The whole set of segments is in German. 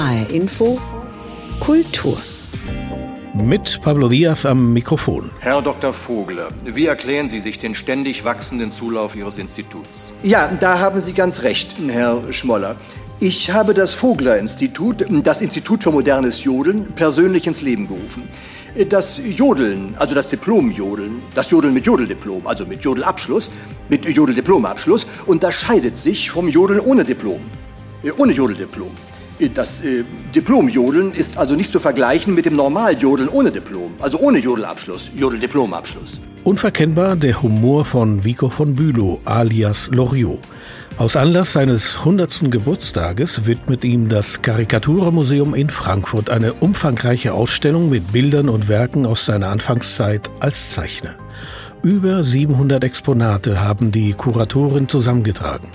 HR Info Kultur mit Pablo Diaz am Mikrofon. Herr Dr. Vogler, wie erklären Sie sich den ständig wachsenden Zulauf Ihres Instituts? Ja, da haben Sie ganz recht, Herr Schmoller. Ich habe das Vogler-Institut, das Institut für modernes Jodeln, persönlich ins Leben gerufen. Das Jodeln, also das Diplom-Jodeln, das Jodeln mit Jodeldiplom, also mit Jodelabschluss, mit Jodeldiplomabschluss, unterscheidet sich vom Jodeln ohne Diplom. Äh, ohne Jodeldiplom. Das äh, Diplom-Jodeln ist also nicht zu vergleichen mit dem Normal-Jodeln ohne Diplom, also ohne Jodelabschluss, Jodeldiplomabschluss. Unverkennbar der Humor von Vico von Bülow alias Loriot. Aus Anlass seines 100. Geburtstages widmet ihm das Karikaturmuseum in Frankfurt eine umfangreiche Ausstellung mit Bildern und Werken aus seiner Anfangszeit als Zeichner. Über 700 Exponate haben die Kuratoren zusammengetragen.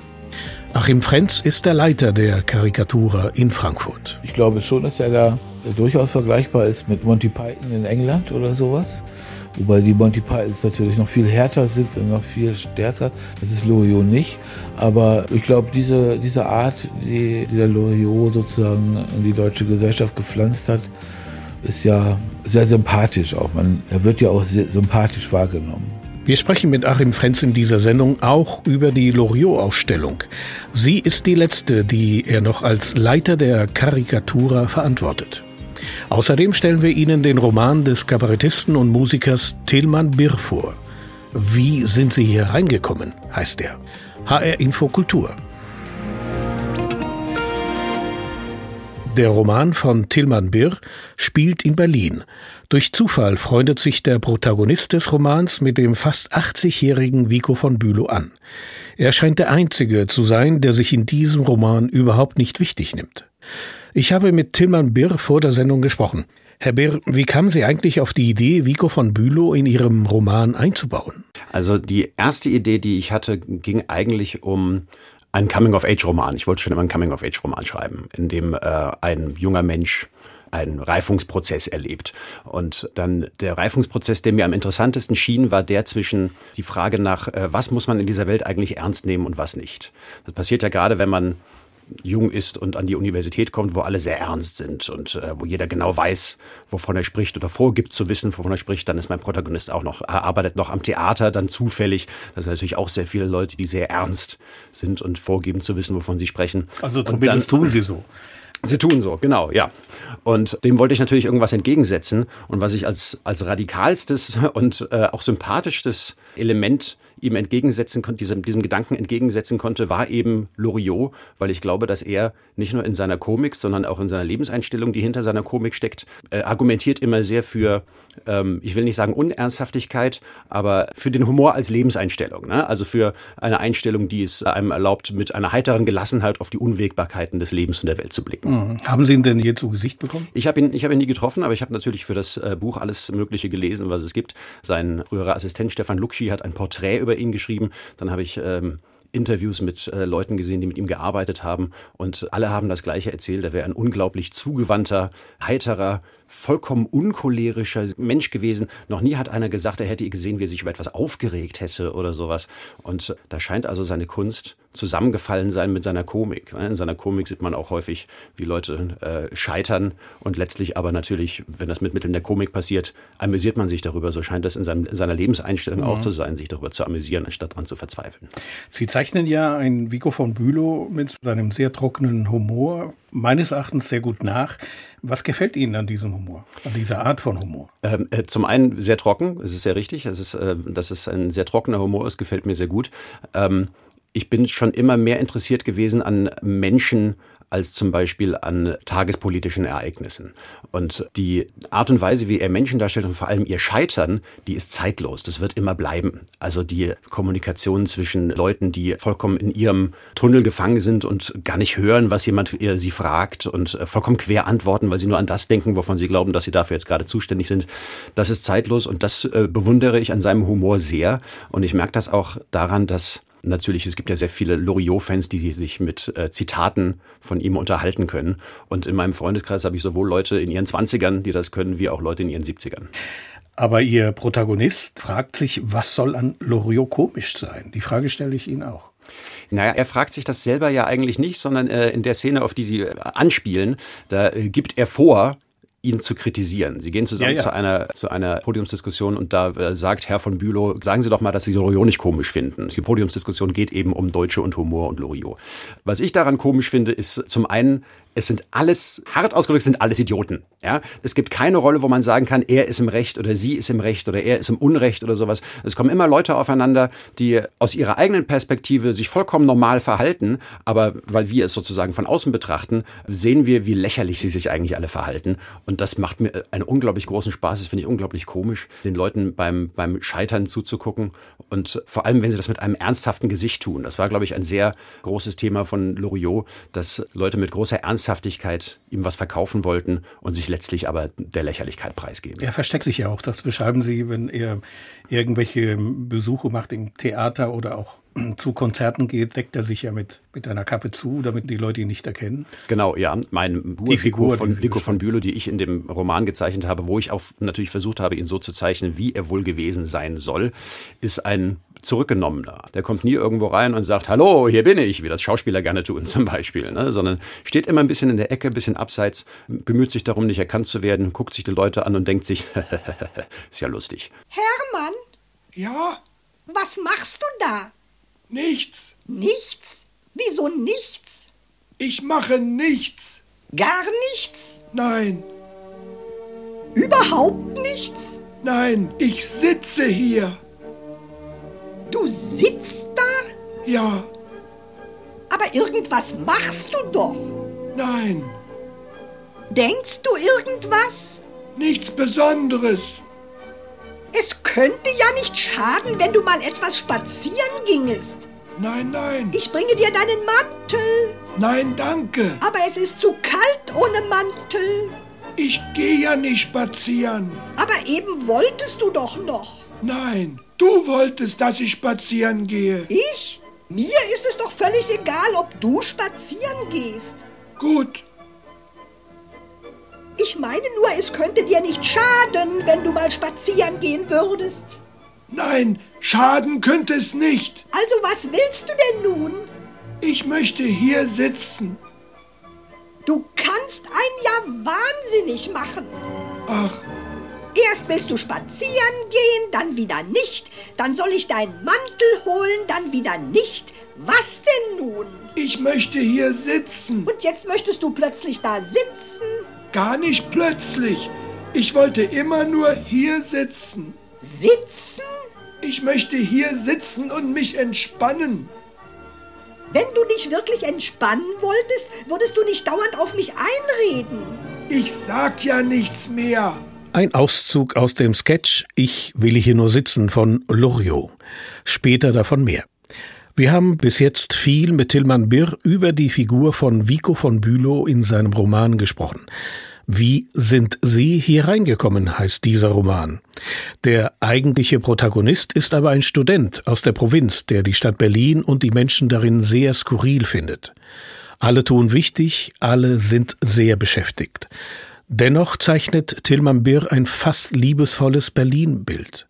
Achim Frenz ist der Leiter der Karikatura in Frankfurt. Ich glaube schon, dass er da durchaus vergleichbar ist mit Monty Python in England oder sowas. Wobei die Monty Pythons natürlich noch viel härter sind und noch viel stärker. Das ist Loriot nicht. Aber ich glaube, diese, diese Art, die, die der Loriot sozusagen in die deutsche Gesellschaft gepflanzt hat, ist ja sehr sympathisch auch. Man, er wird ja auch sympathisch wahrgenommen. Wir sprechen mit Achim Frenz in dieser Sendung auch über die Loriot-Ausstellung. Sie ist die letzte, die er noch als Leiter der Karikatura verantwortet. Außerdem stellen wir Ihnen den Roman des Kabarettisten und Musikers Tilman Birr vor. Wie sind Sie hier reingekommen, heißt er. HR Info Kultur. Der Roman von Tilman Birr spielt in Berlin. Durch Zufall freundet sich der Protagonist des Romans mit dem fast 80-jährigen Vico von Bülow an. Er scheint der Einzige zu sein, der sich in diesem Roman überhaupt nicht wichtig nimmt. Ich habe mit Tilman Birr vor der Sendung gesprochen. Herr Birr, wie kamen Sie eigentlich auf die Idee, Vico von Bülow in Ihrem Roman einzubauen? Also die erste Idee, die ich hatte, ging eigentlich um einen Coming-of-Age-Roman. Ich wollte schon immer einen Coming-of-Age-Roman schreiben, in dem äh, ein junger Mensch einen Reifungsprozess erlebt. Und dann der Reifungsprozess, der mir am interessantesten schien, war der zwischen die Frage nach, äh, was muss man in dieser Welt eigentlich ernst nehmen und was nicht. Das passiert ja gerade, wenn man jung ist und an die Universität kommt, wo alle sehr ernst sind und äh, wo jeder genau weiß, wovon er spricht oder vorgibt zu wissen, wovon er spricht, dann ist mein Protagonist auch noch, er arbeitet noch am Theater, dann zufällig. Das sind natürlich auch sehr viele Leute, die sehr ernst sind und vorgeben zu wissen, wovon sie sprechen. Also zumindest tun sie so. Sie tun so, genau, ja. Und dem wollte ich natürlich irgendwas entgegensetzen. Und was ich als, als radikalstes und äh, auch sympathischstes Element ihm entgegensetzen konnte, diesem, diesem Gedanken entgegensetzen konnte, war eben Loriot, weil ich glaube, dass er nicht nur in seiner Komik, sondern auch in seiner Lebenseinstellung, die hinter seiner Komik steckt, äh, argumentiert immer sehr für, ähm, ich will nicht sagen Unernsthaftigkeit, aber für den Humor als Lebenseinstellung. Ne? Also für eine Einstellung, die es einem erlaubt, mit einer heiteren Gelassenheit auf die Unwägbarkeiten des Lebens und der Welt zu blicken. Mhm. Haben Sie ihn denn je zu Gesicht bekommen? Ich habe ihn, ich hab ihn nie getroffen, aber ich habe natürlich für das äh, Buch alles Mögliche gelesen, was es gibt. Sein früherer Assistent Stefan Luxi hat ein Porträt über ihn geschrieben. Dann habe ich ähm, Interviews mit äh, Leuten gesehen, die mit ihm gearbeitet haben. Und alle haben das Gleiche erzählt. Er wäre ein unglaublich zugewandter, heiterer, vollkommen uncholerischer Mensch gewesen. Noch nie hat einer gesagt, er hätte gesehen, wie er sich über etwas aufgeregt hätte oder sowas. Und da scheint also seine Kunst zusammengefallen sein mit seiner Komik. Ne? In seiner Komik sieht man auch häufig, wie Leute äh, scheitern und letztlich aber natürlich, wenn das mit Mitteln der Komik passiert, amüsiert man sich darüber. So scheint das in, seinem, in seiner Lebenseinstellung mhm. auch zu sein, sich darüber zu amüsieren, anstatt daran zu verzweifeln. Sie zeichnen ja ein Vico von Bülow mit seinem sehr trockenen Humor meines Erachtens sehr gut nach. Was gefällt Ihnen an diesem Humor, an dieser Art von Humor? Ähm, äh, zum einen sehr trocken, es ist sehr richtig. Es ist, äh, dass es ein sehr trockener Humor ist, gefällt mir sehr gut. Ähm, ich bin schon immer mehr interessiert gewesen an Menschen als zum Beispiel an tagespolitischen Ereignissen. Und die Art und Weise, wie er Menschen darstellt und vor allem ihr Scheitern, die ist zeitlos. Das wird immer bleiben. Also die Kommunikation zwischen Leuten, die vollkommen in ihrem Tunnel gefangen sind und gar nicht hören, was jemand sie fragt und äh, vollkommen quer antworten, weil sie nur an das denken, wovon sie glauben, dass sie dafür jetzt gerade zuständig sind. Das ist zeitlos und das äh, bewundere ich an seinem Humor sehr. Und ich merke das auch daran, dass natürlich, es gibt ja sehr viele Loriot-Fans, die sich mit äh, Zitaten von ihm unterhalten können. Und in meinem Freundeskreis habe ich sowohl Leute in ihren Zwanzigern, die das können, wie auch Leute in ihren Siebzigern. Aber Ihr Protagonist fragt sich, was soll an Loriot komisch sein? Die Frage stelle ich Ihnen auch. Naja, er fragt sich das selber ja eigentlich nicht, sondern äh, in der Szene, auf die Sie äh, anspielen, da äh, gibt er vor, ihn zu kritisieren. Sie gehen zusammen ja, ja. zu einer zu einer Podiumsdiskussion und da äh, sagt Herr von Bülow, sagen Sie doch mal, dass Sie Loriot nicht komisch finden. Die Podiumsdiskussion geht eben um Deutsche und Humor und Loriot. Was ich daran komisch finde, ist zum einen es sind alles, hart ausgedrückt, sind alles Idioten. Ja? Es gibt keine Rolle, wo man sagen kann, er ist im Recht oder sie ist im Recht oder er ist im Unrecht oder sowas. Es kommen immer Leute aufeinander, die aus ihrer eigenen Perspektive sich vollkommen normal verhalten, aber weil wir es sozusagen von außen betrachten, sehen wir, wie lächerlich sie sich eigentlich alle verhalten. Und das macht mir einen unglaublich großen Spaß. Das finde ich unglaublich komisch, den Leuten beim, beim Scheitern zuzugucken. Und vor allem, wenn sie das mit einem ernsthaften Gesicht tun. Das war, glaube ich, ein sehr großes Thema von Loriot, dass Leute mit großer Ernst Ernsthaftigkeit ihm was verkaufen wollten und sich letztlich aber der Lächerlichkeit preisgeben. Er versteckt sich ja auch. Das beschreiben Sie, wenn er irgendwelche Besuche macht im Theater oder auch zu Konzerten geht, deckt er sich ja mit, mit einer Kappe zu, damit die Leute ihn nicht erkennen. Genau, ja. Mein Buch, die Figur von Vico von Bülow, die ich in dem Roman gezeichnet habe, wo ich auch natürlich versucht habe, ihn so zu zeichnen, wie er wohl gewesen sein soll, ist ein zurückgenommener. Der kommt nie irgendwo rein und sagt, hallo, hier bin ich, wie das Schauspieler gerne tun zum Beispiel, ne? sondern steht immer ein bisschen in der Ecke, ein bisschen abseits, bemüht sich darum, nicht erkannt zu werden, guckt sich die Leute an und denkt sich, ist ja lustig. Hermann? Ja? Was machst du da? Nichts. Nichts? Wieso nichts? Ich mache nichts. Gar nichts? Nein. Überhaupt nichts? Nein, ich sitze hier. Du sitzt da? Ja. Aber irgendwas machst du doch. Nein. Denkst du irgendwas? Nichts Besonderes. Es könnte ja nicht schaden, wenn du mal etwas spazieren gingest. Nein, nein. Ich bringe dir deinen Mantel. Nein, danke. Aber es ist zu kalt ohne Mantel. Ich gehe ja nicht spazieren. Aber eben wolltest du doch noch. Nein, du wolltest, dass ich spazieren gehe. Ich? Mir ist es doch völlig egal, ob du spazieren gehst. Gut, ich meine nur, es könnte dir nicht schaden, wenn du mal spazieren gehen würdest. Nein, schaden könnte es nicht. Also was willst du denn nun? Ich möchte hier sitzen. Du kannst ein Jahr wahnsinnig machen. Ach. Erst willst du spazieren gehen, dann wieder nicht. Dann soll ich deinen Mantel holen, dann wieder nicht. Was denn nun? Ich möchte hier sitzen. Und jetzt möchtest du plötzlich da sitzen? Gar nicht plötzlich. Ich wollte immer nur hier sitzen. Sitzen? Ich möchte hier sitzen und mich entspannen. Wenn du dich wirklich entspannen wolltest, würdest du nicht dauernd auf mich einreden. Ich sag ja nichts mehr. Ein Auszug aus dem Sketch Ich will hier nur sitzen von Loriot. Später davon mehr. Wir haben bis jetzt viel mit Tilman Birr über die Figur von Vico von Bülow in seinem Roman gesprochen. Wie sind Sie hier reingekommen, heißt dieser Roman. Der eigentliche Protagonist ist aber ein Student aus der Provinz, der die Stadt Berlin und die Menschen darin sehr skurril findet. Alle tun wichtig, alle sind sehr beschäftigt. Dennoch zeichnet Tilman Birr ein fast liebesvolles Berlin-Bild.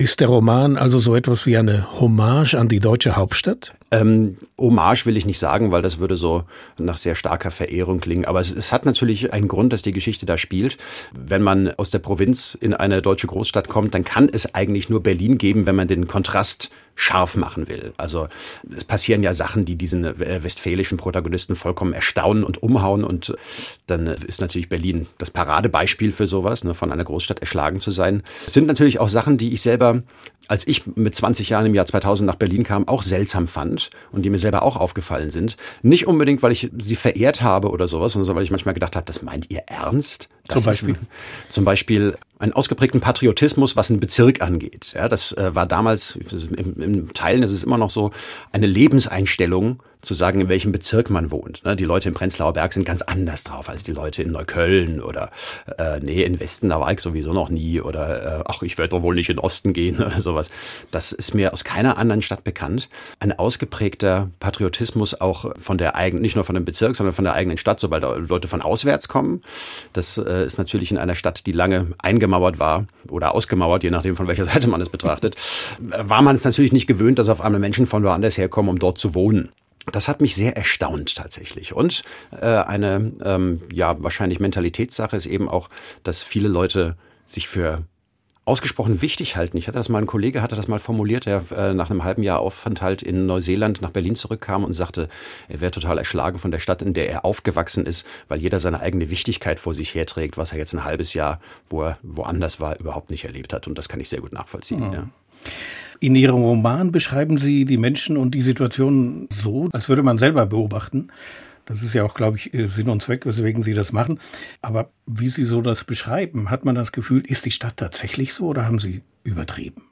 Ist der Roman also so etwas wie eine Hommage an die deutsche Hauptstadt? Ähm, Hommage will ich nicht sagen, weil das würde so nach sehr starker Verehrung klingen. Aber es, es, hat natürlich einen Grund, dass die Geschichte da spielt. Wenn man aus der Provinz in eine deutsche Großstadt kommt, dann kann es eigentlich nur Berlin geben, wenn man den Kontrast scharf machen will. Also es passieren ja Sachen, die diesen äh, westfälischen Protagonisten vollkommen erstaunen und umhauen. Und dann ist natürlich Berlin das Paradebeispiel für sowas, ne, von einer Großstadt erschlagen zu sein. Es sind natürlich auch Sachen, die ich selber, als ich mit 20 Jahren im Jahr 2000 nach Berlin kam, auch seltsam fand und die mir selber auch aufgefallen sind. Nicht unbedingt, weil ich sie verehrt habe oder sowas, sondern weil ich manchmal gedacht habe, das meint ihr ernst? Das zum Beispiel? Ist, zum Beispiel einen ausgeprägten Patriotismus, was einen Bezirk angeht. Ja, das äh, war damals, im, im Teilen ist es immer noch so, eine Lebenseinstellung, zu sagen, in welchem Bezirk man wohnt. Ne? Die Leute im Prenzlauer Berg sind ganz anders drauf als die Leute in Neukölln oder äh, nee, in Westen, da war ich sowieso noch nie oder äh, ach, ich werde doch wohl nicht in Osten gehen oder sowas. Das ist mir aus keiner anderen Stadt bekannt. Ein ausgeprägter Patriotismus auch von der eigenen, nicht nur von dem Bezirk, sondern von der eigenen Stadt, sobald Leute von auswärts kommen. Das äh, ist natürlich in einer Stadt, die lange eingemauert war oder ausgemauert, je nachdem von welcher Seite man es betrachtet, war man es natürlich nicht gewöhnt, dass auf einmal Menschen von woanders herkommen, um dort zu wohnen. Das hat mich sehr erstaunt tatsächlich. Und äh, eine ähm, ja wahrscheinlich Mentalitätssache ist eben auch, dass viele Leute sich für ausgesprochen wichtig halten. Ich hatte das mal, ein Kollege hatte das mal formuliert, der äh, nach einem halben Jahr Aufenthalt in Neuseeland nach Berlin zurückkam und sagte, er wäre total erschlagen von der Stadt, in der er aufgewachsen ist, weil jeder seine eigene Wichtigkeit vor sich herträgt, was er jetzt ein halbes Jahr, wo er woanders war, überhaupt nicht erlebt hat. Und das kann ich sehr gut nachvollziehen. Mhm. Ja. In Ihrem Roman beschreiben Sie die Menschen und die Situation so, als würde man selber beobachten. Das ist ja auch, glaube ich, Sinn und Zweck, weswegen Sie das machen. Aber wie Sie so das beschreiben, hat man das Gefühl, ist die Stadt tatsächlich so oder haben Sie übertrieben?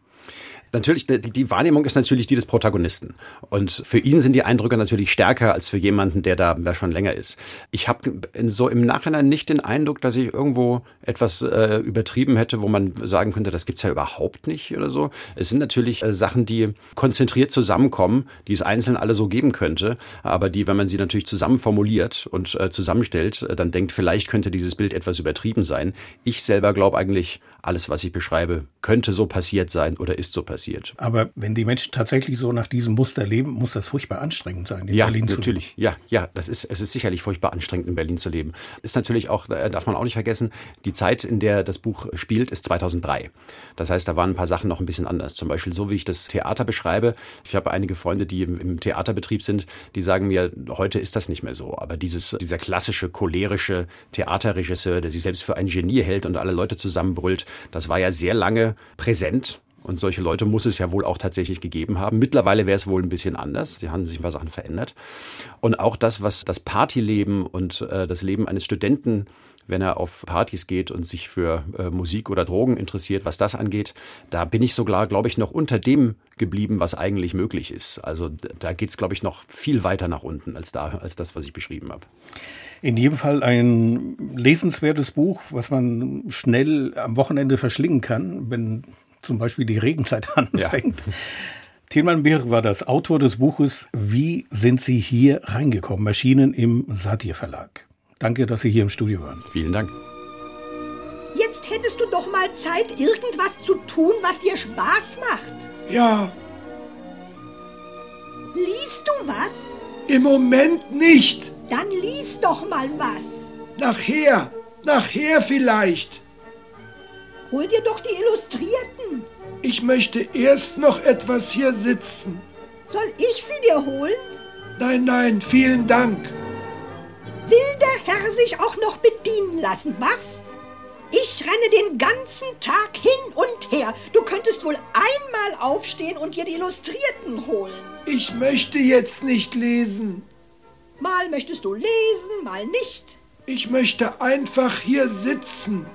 Natürlich, die, die Wahrnehmung ist natürlich die des Protagonisten. Und für ihn sind die Eindrücke natürlich stärker als für jemanden, der da, da schon länger ist. Ich habe so im Nachhinein nicht den Eindruck, dass ich irgendwo etwas äh, übertrieben hätte, wo man sagen könnte, das gibt's ja überhaupt nicht oder so. Es sind natürlich äh, Sachen, die konzentriert zusammenkommen, die es einzeln alle so geben könnte, aber die, wenn man sie natürlich zusammen formuliert und äh, zusammenstellt, äh, dann denkt, vielleicht könnte dieses Bild etwas übertrieben sein. Ich selber glaube eigentlich, alles, was ich beschreibe, könnte so passiert sein oder ist so passiert. Aber wenn die Menschen tatsächlich so nach diesem Muster leben, muss das furchtbar anstrengend sein, in ja, Berlin natürlich. zu leben. Ja, ja, das ist, es ist sicherlich furchtbar anstrengend, in Berlin zu leben. Ist natürlich auch, äh, darf man auch nicht vergessen, die Zeit, in der das Buch spielt, ist 2003. Das heißt, da waren ein paar Sachen noch ein bisschen anders. Zum Beispiel so, wie ich das Theater beschreibe. Ich habe einige Freunde, die im, im Theaterbetrieb sind, die sagen mir, heute ist das nicht mehr so. Aber dieses, dieser klassische, cholerische Theaterregisseur, der sich selbst für ein Genie hält und alle Leute zusammenbrüllt, das war ja sehr lange präsent. Und solche Leute muss es ja wohl auch tatsächlich gegeben haben. Mittlerweile wäre es wohl ein bisschen anders. Sie haben sich ein paar Sachen verändert. Und auch das, was das Partyleben und äh, das Leben eines Studenten wenn er auf Partys geht und sich für äh, Musik oder Drogen interessiert, was das angeht, da bin ich sogar, glaube ich, noch unter dem geblieben, was eigentlich möglich ist. Also da geht es, glaube ich, noch viel weiter nach unten als da, als das, was ich beschrieben habe. In jedem Fall ein lesenswertes Buch, was man schnell am Wochenende verschlingen kann, wenn zum Beispiel die Regenzeit anfängt. Ja. Tilman Beer war das Autor des Buches Wie sind Sie hier reingekommen? Erschienen im Satir Verlag. Danke, dass Sie hier im Studio waren. Vielen Dank. Jetzt hättest du doch mal Zeit, irgendwas zu tun, was dir Spaß macht. Ja. Liest du was? Im Moment nicht. Dann lies doch mal was. Nachher, nachher vielleicht. Hol dir doch die Illustrierten. Ich möchte erst noch etwas hier sitzen. Soll ich sie dir holen? Nein, nein, vielen Dank. Will der Herr sich auch noch bedienen lassen, was? Ich renne den ganzen Tag hin und her. Du könntest wohl einmal aufstehen und dir die Illustrierten holen. Ich möchte jetzt nicht lesen. Mal möchtest du lesen, mal nicht. Ich möchte einfach hier sitzen.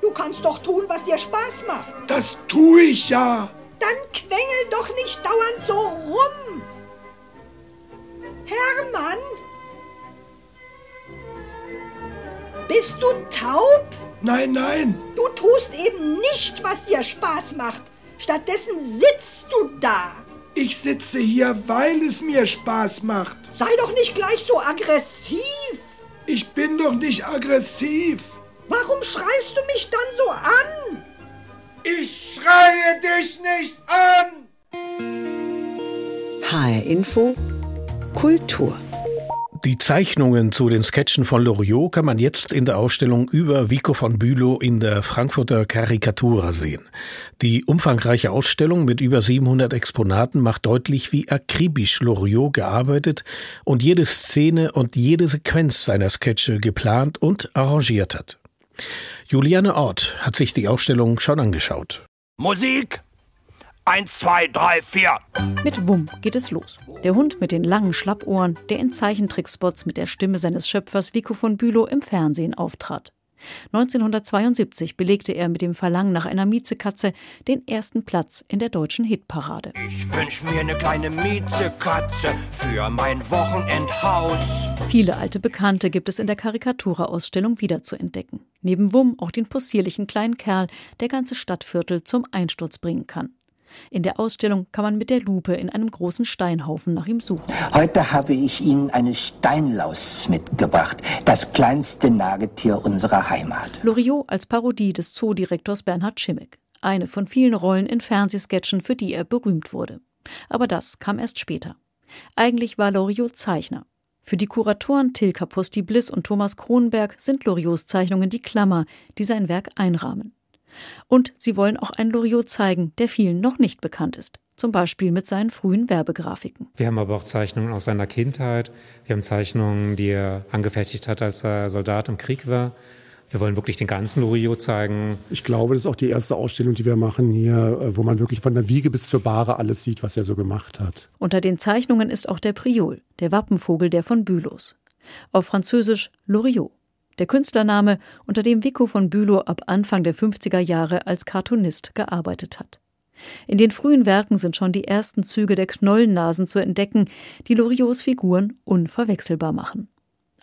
Du kannst doch tun, was dir Spaß macht. Das tue ich ja. Dann quengel doch nicht dauernd so rum. Hermann? Bist du taub? Nein, nein. Du tust eben nicht, was dir Spaß macht. Stattdessen sitzt du da. Ich sitze hier, weil es mir Spaß macht. Sei doch nicht gleich so aggressiv. Ich bin doch nicht aggressiv. Warum schreist du mich dann so an? Ich schreie dich nicht an! HR Info Kultur die Zeichnungen zu den Sketchen von Loriot kann man jetzt in der Ausstellung über Vico von Bülow in der Frankfurter Karikatura sehen. Die umfangreiche Ausstellung mit über 700 Exponaten macht deutlich, wie akribisch Loriot gearbeitet und jede Szene und jede Sequenz seiner Sketche geplant und arrangiert hat. Juliane Ort hat sich die Ausstellung schon angeschaut. Musik! Eins, zwei, drei, vier. Mit Wumm geht es los. Der Hund mit den langen Schlappohren, der in Zeichentrickspots mit der Stimme seines Schöpfers Vico von Bülow im Fernsehen auftrat. 1972 belegte er mit dem Verlangen nach einer Miezekatze den ersten Platz in der deutschen Hitparade. Ich wünsch mir eine kleine Miezekatze für mein Wochenendhaus. Viele alte Bekannte gibt es in der Karikatura-Ausstellung wiederzuentdecken. Neben Wumm auch den possierlichen kleinen Kerl, der ganze Stadtviertel zum Einsturz bringen kann. In der Ausstellung kann man mit der Lupe in einem großen Steinhaufen nach ihm suchen. Heute habe ich Ihnen eine Steinlaus mitgebracht, das kleinste Nagetier unserer Heimat. Loriot als Parodie des Zoodirektors Bernhard Schimmick. Eine von vielen Rollen in Fernsehsketchen, für die er berühmt wurde. Aber das kam erst später. Eigentlich war Loriot Zeichner. Für die Kuratoren Till Kapusti Bliss und Thomas Kronenberg sind Loriots Zeichnungen die Klammer, die sein Werk einrahmen. Und sie wollen auch einen Loriot zeigen, der vielen noch nicht bekannt ist. Zum Beispiel mit seinen frühen Werbegrafiken. Wir haben aber auch Zeichnungen aus seiner Kindheit. Wir haben Zeichnungen, die er angefertigt hat, als er Soldat im Krieg war. Wir wollen wirklich den ganzen Loriot zeigen. Ich glaube, das ist auch die erste Ausstellung, die wir machen hier, äh, wo man wirklich von der Wiege bis zur Bahre alles sieht, was er so gemacht hat. Unter den Zeichnungen ist auch der Priol, der Wappenvogel der von Bülows. Auf Französisch Loriot der Künstlername, unter dem Vico von Bülow ab Anfang der 50er Jahre als Cartoonist gearbeitet hat. In den frühen Werken sind schon die ersten Züge der Knollennasen zu entdecken, die Loriots Figuren unverwechselbar machen.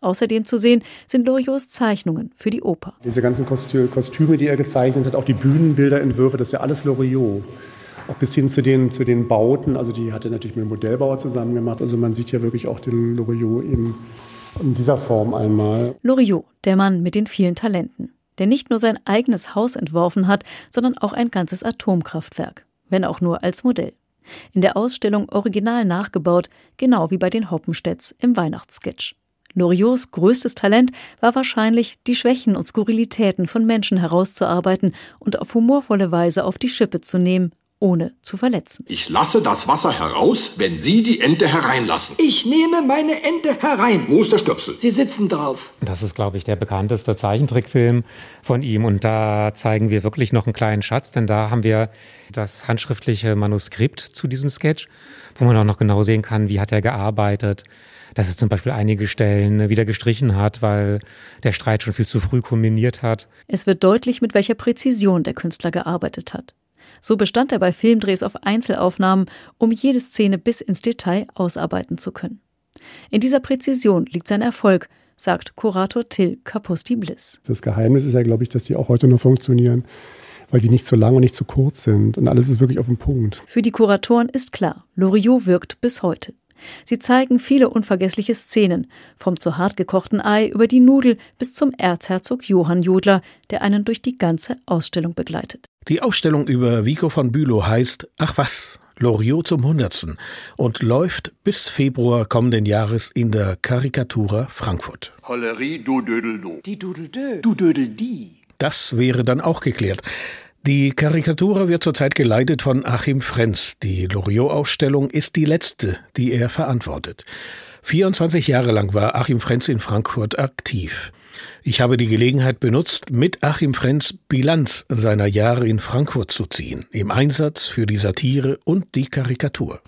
Außerdem zu sehen sind Loriots Zeichnungen für die Oper. Diese ganzen Kostü Kostüme, die er gezeichnet hat, auch die Bühnenbilderentwürfe, das ist ja alles Loriot. Auch bis hin zu den, zu den Bauten, also die hat er natürlich mit dem Modellbauer zusammen gemacht. Also man sieht ja wirklich auch den Loriot eben in dieser Form einmal. Loriot, der Mann mit den vielen Talenten, der nicht nur sein eigenes Haus entworfen hat, sondern auch ein ganzes Atomkraftwerk, wenn auch nur als Modell. In der Ausstellung original nachgebaut, genau wie bei den Hoppenstedts im Weihnachtssketch. Loriots größtes Talent war wahrscheinlich, die Schwächen und Skurrilitäten von Menschen herauszuarbeiten und auf humorvolle Weise auf die Schippe zu nehmen ohne zu verletzen. Ich lasse das Wasser heraus, wenn Sie die Ente hereinlassen. Ich nehme meine Ente herein. Wo ist der Stöpsel? Sie sitzen drauf. Das ist, glaube ich, der bekannteste Zeichentrickfilm von ihm. Und da zeigen wir wirklich noch einen kleinen Schatz, denn da haben wir das handschriftliche Manuskript zu diesem Sketch, wo man auch noch genau sehen kann, wie hat er gearbeitet dass es zum Beispiel einige Stellen wieder gestrichen hat, weil der Streit schon viel zu früh kulminiert hat. Es wird deutlich, mit welcher Präzision der Künstler gearbeitet hat. So bestand er bei Filmdrehs auf Einzelaufnahmen, um jede Szene bis ins Detail ausarbeiten zu können. In dieser Präzision liegt sein Erfolg, sagt Kurator Till Kapusti Bliss. Das Geheimnis ist ja, glaube ich, dass die auch heute noch funktionieren, weil die nicht zu lang und nicht zu kurz sind. Und alles ist wirklich auf dem Punkt. Für die Kuratoren ist klar, Loriot wirkt bis heute. Sie zeigen viele unvergessliche Szenen, vom zu hart gekochten Ei über die Nudel bis zum Erzherzog Johann Jodler, der einen durch die ganze Ausstellung begleitet. Die Ausstellung über Vico von Bülow heißt Ach was, Loriot zum Hundertsten und läuft bis Februar kommenden Jahres in der Karikatura Frankfurt. Hollerie, du Dödel, du. Die Dudeldö. Du Dödel, die. Das wäre dann auch geklärt. Die Karikatur wird zurzeit geleitet von Achim Frenz. Die Loriot-Ausstellung ist die letzte, die er verantwortet. 24 Jahre lang war Achim Frenz in Frankfurt aktiv. Ich habe die Gelegenheit benutzt, mit Achim Frenz Bilanz seiner Jahre in Frankfurt zu ziehen, im Einsatz für die Satire und die Karikatur.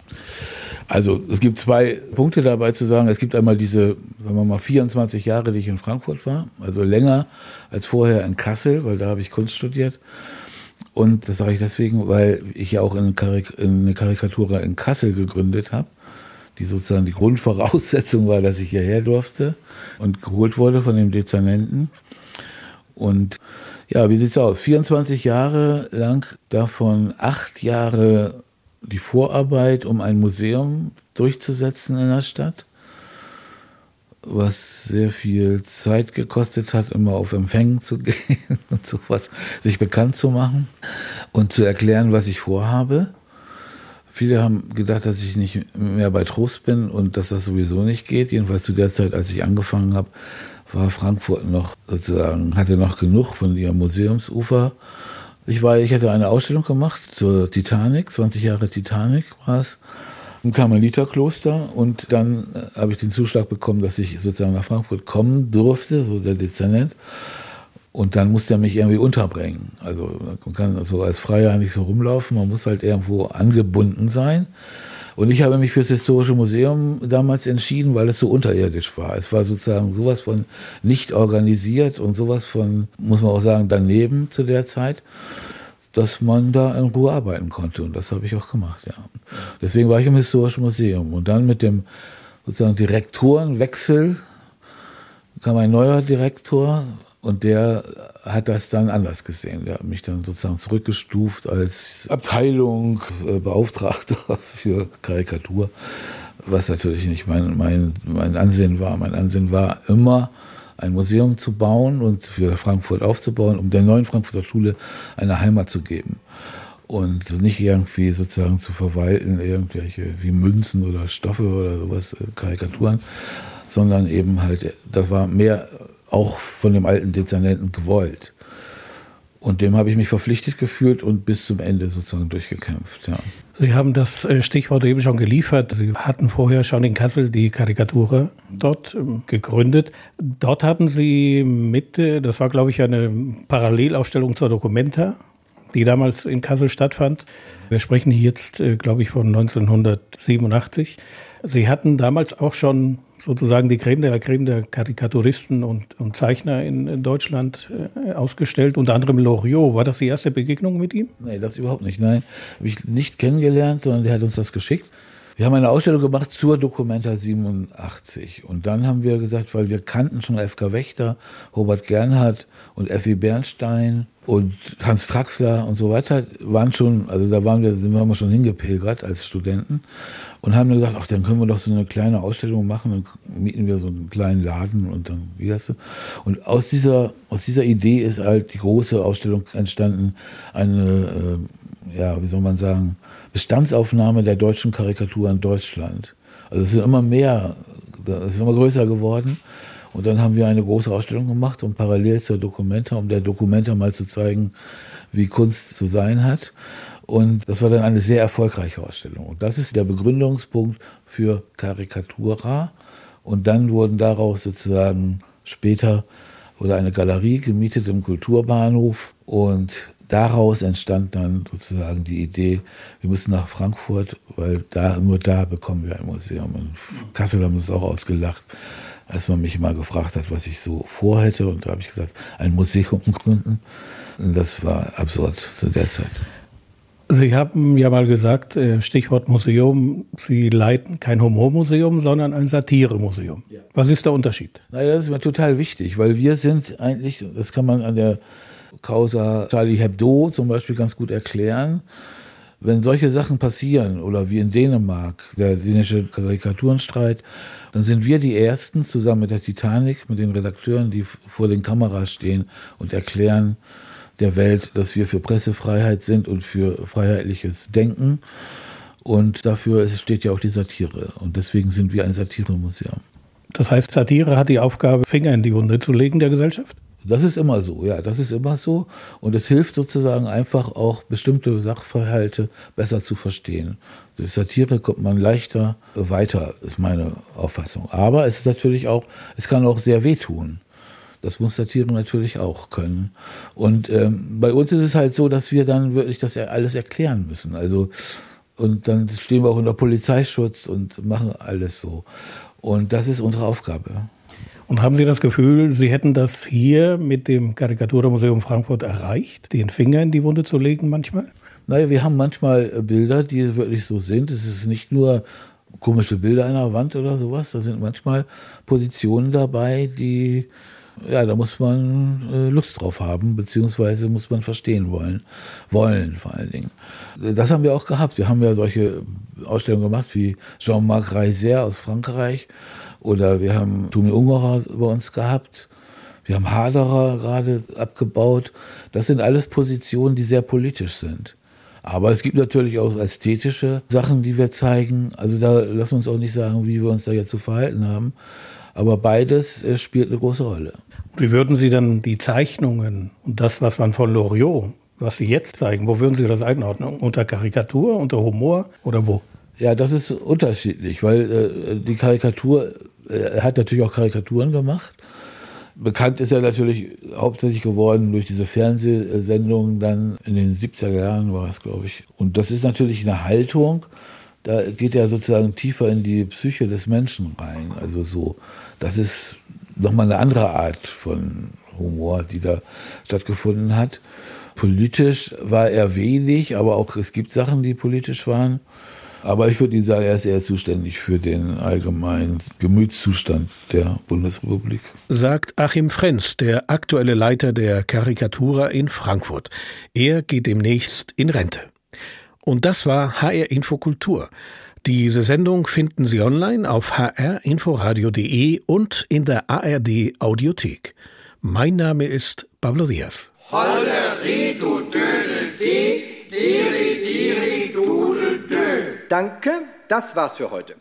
Also es gibt zwei Punkte dabei zu sagen. Es gibt einmal diese, sagen wir mal, 24 Jahre, die ich in Frankfurt war, also länger als vorher in Kassel, weil da habe ich Kunst studiert. Und das sage ich deswegen, weil ich ja auch eine, Karik eine Karikatur in Kassel gegründet habe, die sozusagen die Grundvoraussetzung war, dass ich hierher durfte und geholt wurde von dem Dezernenten. Und ja, wie sieht's aus? 24 Jahre lang, davon acht Jahre die Vorarbeit, um ein Museum durchzusetzen in der Stadt was sehr viel Zeit gekostet hat, immer auf Empfängen zu gehen und sowas, sich bekannt zu machen und zu erklären, was ich vorhabe. Viele haben gedacht, dass ich nicht mehr bei Trost bin und dass das sowieso nicht geht. Jedenfalls zu der Zeit, als ich angefangen habe, war Frankfurt noch sozusagen, hatte noch genug von ihrem Museumsufer. Ich war, ich hatte eine Ausstellung gemacht zur Titanic, 20 Jahre Titanic war es im Karmeliterkloster und dann äh, habe ich den Zuschlag bekommen, dass ich sozusagen nach Frankfurt kommen durfte, so der Dezernent. Und dann musste er mich irgendwie unterbringen. Also man kann so als Freier nicht so rumlaufen, man muss halt irgendwo angebunden sein. Und ich habe mich für das Historische Museum damals entschieden, weil es so unterirdisch war. Es war sozusagen sowas von nicht organisiert und sowas von, muss man auch sagen, daneben zu der Zeit, dass man da in Ruhe arbeiten konnte. Und das habe ich auch gemacht, ja. Deswegen war ich im Historischen Museum. Und dann mit dem sozusagen Direktorenwechsel kam ein neuer Direktor und der hat das dann anders gesehen. Der hat mich dann sozusagen zurückgestuft als Abteilung äh, Beauftragter für Karikatur, was natürlich nicht mein, mein, mein Ansehen war. Mein Ansehen war immer, ein Museum zu bauen und für Frankfurt aufzubauen, um der neuen Frankfurter Schule eine Heimat zu geben. Und nicht irgendwie sozusagen zu verwalten, irgendwelche wie Münzen oder Stoffe oder sowas, äh, Karikaturen, sondern eben halt, das war mehr auch von dem alten Dezernenten gewollt. Und dem habe ich mich verpflichtet gefühlt und bis zum Ende sozusagen durchgekämpft. Ja. Sie haben das äh, Stichwort eben schon geliefert. Sie hatten vorher schon in Kassel die Karikatur dort ähm, gegründet. Dort hatten Sie Mitte, das war glaube ich eine Parallelausstellung zur Documenta, die damals in Kassel stattfand. Wir sprechen jetzt, äh, glaube ich, von 1987. Sie hatten damals auch schon sozusagen die Creme der Creme der Karikaturisten und, und Zeichner in, in Deutschland äh, ausgestellt, unter anderem Loriot. War das die erste Begegnung mit ihm? Nee, das überhaupt nicht. Nein, habe ich nicht kennengelernt, sondern der hat uns das geschickt. Wir haben eine Ausstellung gemacht zur Documenta 87. Und dann haben wir gesagt, weil wir kannten schon F.K. Wächter, Robert Gernhardt und F.E. Bernstein und Hans Traxler und so weiter, waren schon, also da waren wir, sind wir schon hingepilgert als Studenten und haben gesagt, ach, dann können wir doch so eine kleine Ausstellung machen, dann mieten wir so einen kleinen Laden und dann, wie heißt du? Und aus dieser, aus dieser Idee ist halt die große Ausstellung entstanden, eine, äh, ja, wie soll man sagen, Bestandsaufnahme der deutschen Karikatur in Deutschland. Also es ist immer mehr, es ist immer größer geworden. Und dann haben wir eine große Ausstellung gemacht und parallel zur Documenta, um der Documenta mal zu zeigen, wie Kunst zu sein hat. Und das war dann eine sehr erfolgreiche Ausstellung. Und das ist der Begründungspunkt für Karikatura. Und dann wurden daraus sozusagen später wurde eine Galerie gemietet im Kulturbahnhof und daraus entstand dann sozusagen die Idee, wir müssen nach Frankfurt, weil da, nur da bekommen wir ein Museum. In Kassel haben uns auch ausgelacht, als man mich mal gefragt hat, was ich so vorhätte. Und da habe ich gesagt, ein Museum gründen. Und das war absurd zu der Zeit. Sie haben ja mal gesagt, äh, Stichwort Museum, Sie leiten kein Humormuseum, sondern ein Satiremuseum. Ja. Was ist der Unterschied? Naja, das ist mir total wichtig, weil wir sind eigentlich, das kann man an der Causa Charlie Hebdo zum Beispiel ganz gut erklären. Wenn solche Sachen passieren, oder wie in Dänemark, der dänische Karikaturenstreit, dann sind wir die Ersten zusammen mit der Titanic, mit den Redakteuren, die vor den Kameras stehen und erklären der Welt, dass wir für Pressefreiheit sind und für freiheitliches Denken. Und dafür steht ja auch die Satire. Und deswegen sind wir ein Satiremuseum. Das heißt, Satire hat die Aufgabe, Finger in die Wunde zu legen der Gesellschaft? Das ist immer so, ja, das ist immer so. Und es hilft sozusagen einfach auch bestimmte Sachverhalte besser zu verstehen. Durch Satire kommt man leichter weiter, ist meine Auffassung. Aber es ist natürlich auch, es kann auch sehr wehtun. Das muss Satire natürlich auch können. Und ähm, bei uns ist es halt so, dass wir dann wirklich das alles erklären müssen. Also und dann stehen wir auch unter Polizeischutz und machen alles so. Und das ist unsere Aufgabe. Und haben Sie das Gefühl, Sie hätten das hier mit dem Karikaturmuseum Frankfurt erreicht, den Finger in die Wunde zu legen manchmal? Naja, wir haben manchmal äh, Bilder, die wirklich so sind. Es ist nicht nur komische Bilder an der Wand oder sowas. Da sind manchmal Positionen dabei, die, ja, da muss man äh, Lust drauf haben, beziehungsweise muss man verstehen wollen. Wollen vor allen Dingen. Das haben wir auch gehabt. Wir haben ja solche Ausstellungen gemacht wie Jean-Marc Reiser aus Frankreich oder wir haben Tumi Ungerer bei uns gehabt. Wir haben Haderer gerade abgebaut. Das sind alles Positionen, die sehr politisch sind. Aber es gibt natürlich auch ästhetische Sachen, die wir zeigen. Also da lassen wir uns auch nicht sagen, wie wir uns da jetzt zu verhalten haben. Aber beides äh, spielt eine große Rolle. Wie würden Sie dann die Zeichnungen und das, was man von Loriot, was Sie jetzt zeigen, wo würden Sie das einordnen? Unter Karikatur, unter Humor oder wo? Ja, das ist unterschiedlich, weil äh, die Karikatur, äh, er hat natürlich auch Karikaturen gemacht. Bekannt ist er natürlich hauptsächlich geworden durch diese Fernsehsendungen dann in den 70er Jahren war es, glaube ich. Und das ist natürlich eine Haltung, da geht er sozusagen tiefer in die Psyche des Menschen rein. Also so, das ist nochmal eine andere Art von Humor, die da stattgefunden hat. Politisch war er wenig, aber auch es gibt Sachen, die politisch waren. Aber ich würde Ihnen sagen, er ist eher zuständig für den allgemeinen Gemütszustand der Bundesrepublik. Sagt Achim Frenz, der aktuelle Leiter der Karikatura in Frankfurt. Er geht demnächst in Rente. Und das war HR Infokultur. Diese Sendung finden Sie online auf hrinforadio.de und in der ARD Audiothek. Mein Name ist Pablo Diaz. Holleri, du Dödel, di, diri, diri, dudel, dö. Danke, das war's für heute.